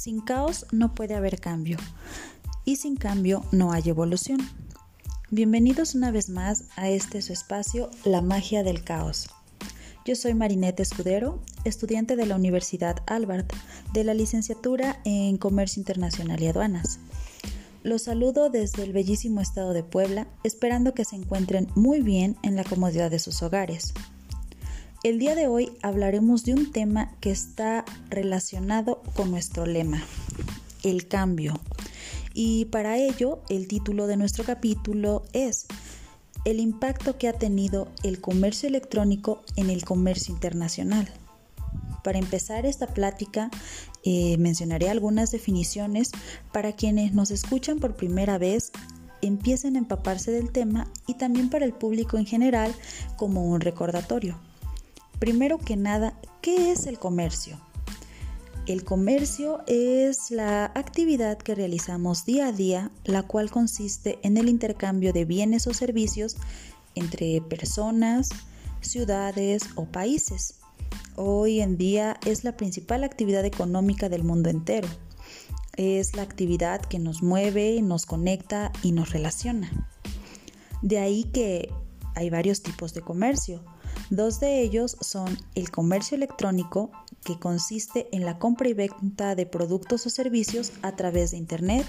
Sin caos no puede haber cambio y sin cambio no hay evolución. Bienvenidos una vez más a este su espacio, La magia del caos. Yo soy Marinette Escudero, estudiante de la Universidad Albert, de la licenciatura en Comercio Internacional y Aduanas. Los saludo desde el bellísimo estado de Puebla, esperando que se encuentren muy bien en la comodidad de sus hogares. El día de hoy hablaremos de un tema que está relacionado con nuestro lema, el cambio. Y para ello, el título de nuestro capítulo es El impacto que ha tenido el comercio electrónico en el comercio internacional. Para empezar esta plática, eh, mencionaré algunas definiciones para quienes nos escuchan por primera vez empiecen a empaparse del tema y también para el público en general como un recordatorio. Primero que nada, ¿qué es el comercio? El comercio es la actividad que realizamos día a día, la cual consiste en el intercambio de bienes o servicios entre personas, ciudades o países. Hoy en día es la principal actividad económica del mundo entero. Es la actividad que nos mueve, nos conecta y nos relaciona. De ahí que hay varios tipos de comercio Dos de ellos son el comercio electrónico, que consiste en la compra y venta de productos o servicios a través de Internet,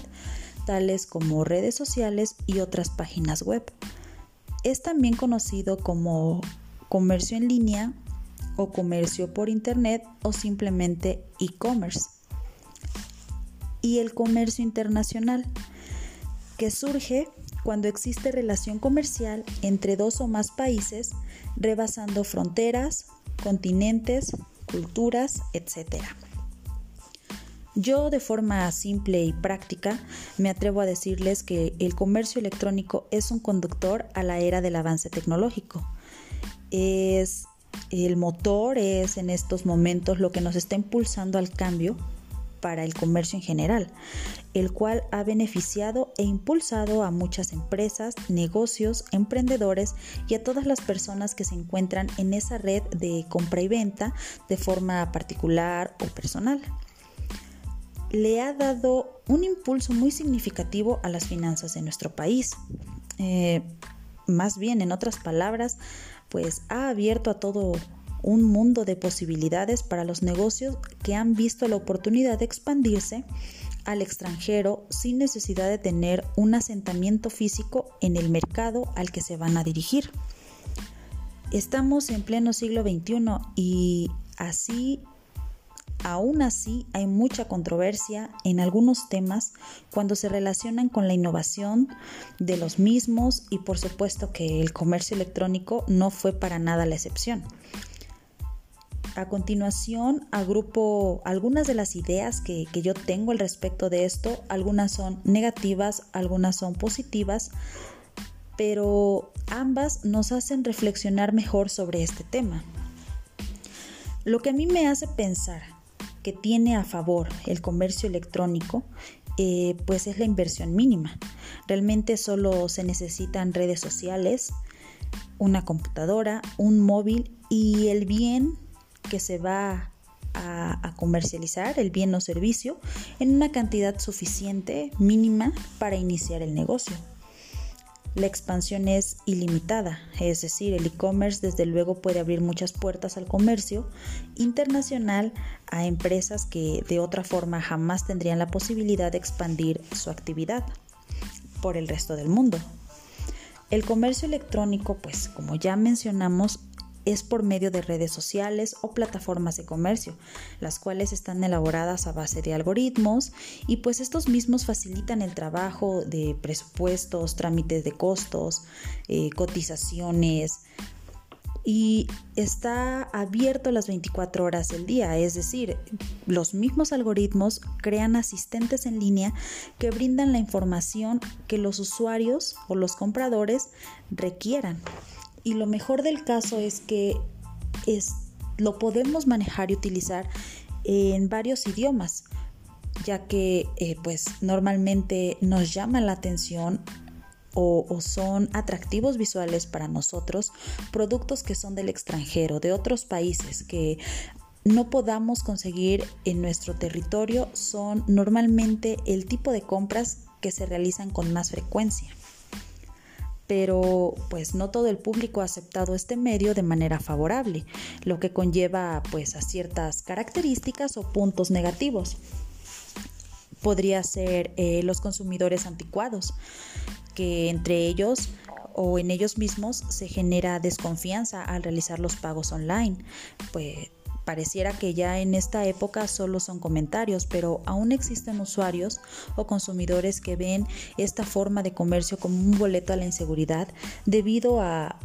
tales como redes sociales y otras páginas web. Es también conocido como comercio en línea o comercio por Internet o simplemente e-commerce. Y el comercio internacional, que surge cuando existe relación comercial entre dos o más países, rebasando fronteras, continentes, culturas, etc. Yo de forma simple y práctica me atrevo a decirles que el comercio electrónico es un conductor a la era del avance tecnológico. Es el motor, es en estos momentos lo que nos está impulsando al cambio para el comercio en general, el cual ha beneficiado e impulsado a muchas empresas, negocios, emprendedores y a todas las personas que se encuentran en esa red de compra y venta de forma particular o personal. Le ha dado un impulso muy significativo a las finanzas de nuestro país. Eh, más bien, en otras palabras, pues ha abierto a todo un mundo de posibilidades para los negocios que han visto la oportunidad de expandirse al extranjero sin necesidad de tener un asentamiento físico en el mercado al que se van a dirigir. Estamos en pleno siglo XXI y así, aún así, hay mucha controversia en algunos temas cuando se relacionan con la innovación de los mismos y por supuesto que el comercio electrónico no fue para nada la excepción. A continuación, agrupo algunas de las ideas que, yo tengo al respecto de esto. Algunas son negativas, algunas son positivas, pero ambas nos hacen reflexionar mejor sobre este tema. Lo que a mí me hace pensar que tiene a favor el comercio electrónico, eh, pues es la inversión mínima. Realmente solo se necesitan redes sociales, una computadora, un móvil y el bien que se va a, comercializar el bien o servicio en una cantidad suficiente, mínima, para iniciar el negocio. La expansión es ilimitada, es decir, el e-commerce desde luego puede abrir muchas puertas al comercio internacional a empresas que de otra forma jamás tendrían la posibilidad de expandir su actividad por el resto del mundo. El comercio electrónico, pues como ya mencionamos, es por medio de redes sociales o plataformas de comercio, las cuales están elaboradas a base de algoritmos y pues estos mismos facilitan el trabajo de presupuestos, trámites de costos, eh, cotizaciones y está abierto las 24 horas del día, es decir, los mismos algoritmos crean asistentes en línea que brindan la información que los usuarios o los compradores requieran. Y lo mejor del caso es que es, lo podemos manejar y utilizar en varios idiomas, ya que eh, pues normalmente nos llama la atención o, o, son atractivos visuales para nosotros productos que son del extranjero, de otros países, que no podamos conseguir en nuestro territorio son normalmente el tipo de compras que se realizan con más frecuencia. Pero pues no todo el público ha aceptado este medio de manera favorable, lo que conlleva pues a ciertas características o puntos negativos. Podría ser eh, los consumidores anticuados, que entre ellos o en ellos mismos se genera desconfianza al realizar los pagos online. Pues pareciera que ya en esta época solo son comentarios, pero aún existen usuarios o consumidores que ven esta forma de comercio como un boleto a la inseguridad debido a,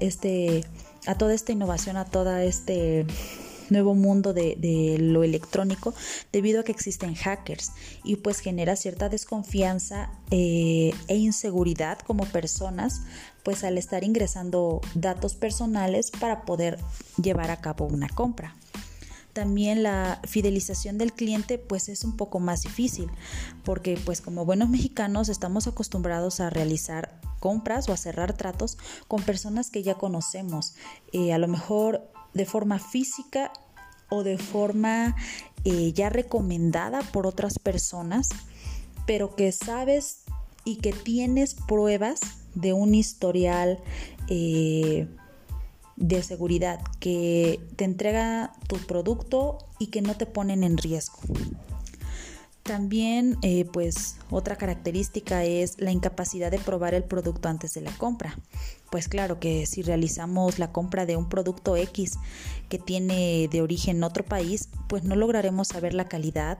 este a toda esta innovación, a toda este nuevo mundo de, lo electrónico debido a que existen hackers y pues genera cierta desconfianza eh, e inseguridad como personas pues al estar ingresando datos personales para poder llevar a cabo una compra. También la fidelización del cliente pues es un poco más difícil porque pues como buenos mexicanos estamos acostumbrados a realizar compras o a cerrar tratos con personas que ya conocemos. Eh, a lo mejor de forma física o de forma eh, ya recomendada por otras personas, pero que sabes y que tienes pruebas de un historial eh, de seguridad que te entrega tu producto y que no te ponen en riesgo. También, eh, pues, otra característica es la incapacidad de probar el producto antes de la compra. Pues claro que si realizamos la compra de un producto X que tiene de origen otro país, pues no lograremos saber la calidad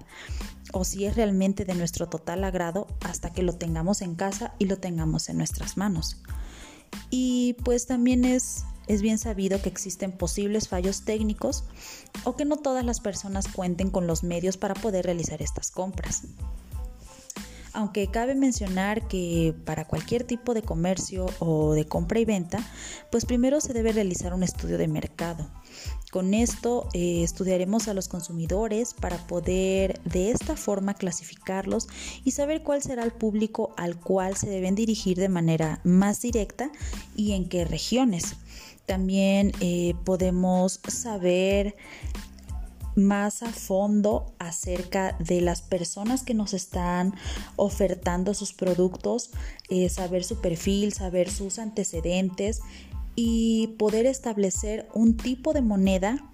o si es realmente de nuestro total agrado hasta que lo tengamos en casa y lo tengamos en nuestras manos. Y pues también es es bien sabido que existen posibles fallos técnicos o que no todas las personas cuenten con los medios para poder realizar estas compras. Aunque cabe mencionar que para cualquier tipo de comercio o de compra y venta, pues primero se debe realizar un estudio de mercado. Con esto eh, estudiaremos a los consumidores para poder de esta forma clasificarlos y saber cuál será el público al cual se deben dirigir de manera más directa y en qué regiones. También eh, podemos saber más a fondo acerca de las personas que nos están ofertando sus productos, eh, saber su perfil, saber sus antecedentes y poder establecer un tipo de moneda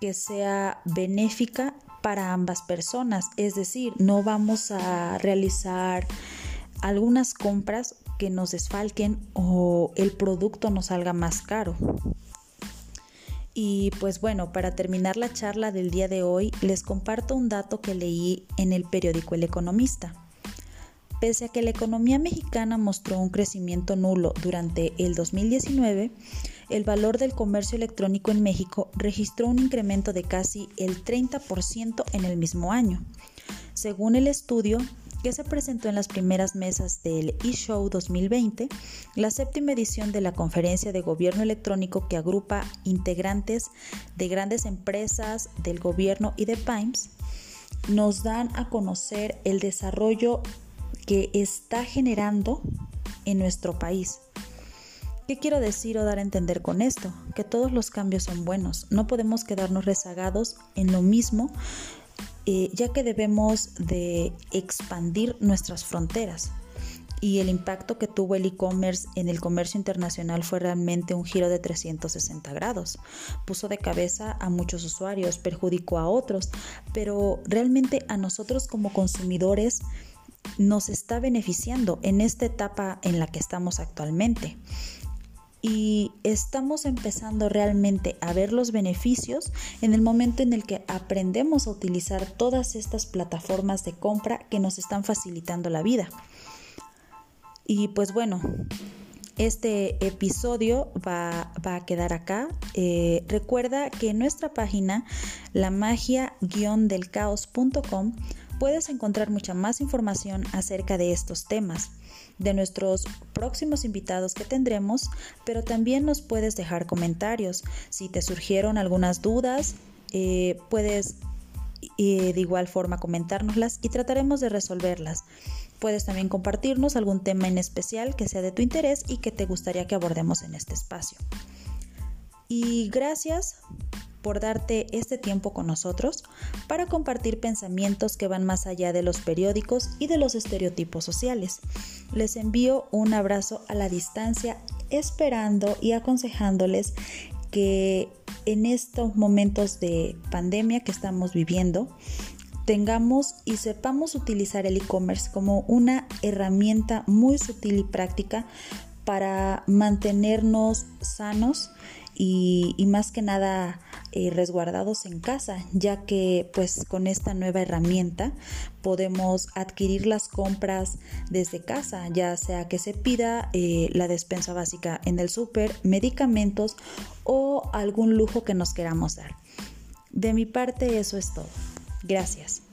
que sea benéfica para ambas personas. Es decir, no vamos a realizar algunas compras que nos desfalquen o el producto nos salga más caro. Y pues bueno, para terminar la charla del día de hoy, les comparto un dato que leí en el periódico El Economista. Pese a que la economía mexicana mostró un crecimiento nulo durante el 2019, el valor del comercio electrónico en México registró un incremento de casi el 30% en el mismo año. Según el estudio, que se presentó en las primeras mesas del eShow 2020, la séptima edición de la conferencia de gobierno electrónico que agrupa integrantes de grandes empresas, del gobierno y de PIMES, nos dan a conocer el desarrollo que está generando en nuestro país. ¿Qué quiero decir o dar a entender con esto? Que todos los cambios son buenos. No podemos quedarnos rezagados en lo mismo eh, ya que debemos de expandir nuestras fronteras. Y el impacto que tuvo el e-commerce en el comercio internacional fue realmente un giro de 360 grados. Puso de cabeza a muchos usuarios, perjudicó a otros, pero realmente a nosotros como consumidores nos está beneficiando en esta etapa en la que estamos actualmente y estamos empezando realmente a ver los beneficios en el momento en el que aprendemos a utilizar todas estas plataformas de compra que nos están facilitando la vida. Y pues bueno, este episodio va, a quedar acá. Eh, recuerda que en nuestra página, la magia-delcaos.com, puedes encontrar mucha más información acerca de estos temas de nuestros próximos invitados que tendremos, pero también nos puedes dejar comentarios. Si te surgieron algunas dudas, eh, puedes eh, de igual forma comentárnoslas y trataremos de resolverlas. Puedes también compartirnos algún tema en especial que sea de tu interés y que te gustaría que abordemos en este espacio. Y gracias por darte este tiempo con nosotros para compartir pensamientos que van más allá de los periódicos y de los estereotipos sociales. Les envío un abrazo a la distancia esperando y aconsejándoles que en estos momentos de pandemia que estamos viviendo, tengamos y sepamos utilizar el e-commerce como una herramienta muy sutil y práctica para mantenernos sanos y, más que nada eh, resguardados en casa, ya que pues con esta nueva herramienta podemos adquirir las compras desde casa, ya sea que se pida eh, la despensa básica en el súper, medicamentos o algún lujo que nos queramos dar. De mi parte eso es todo. Gracias.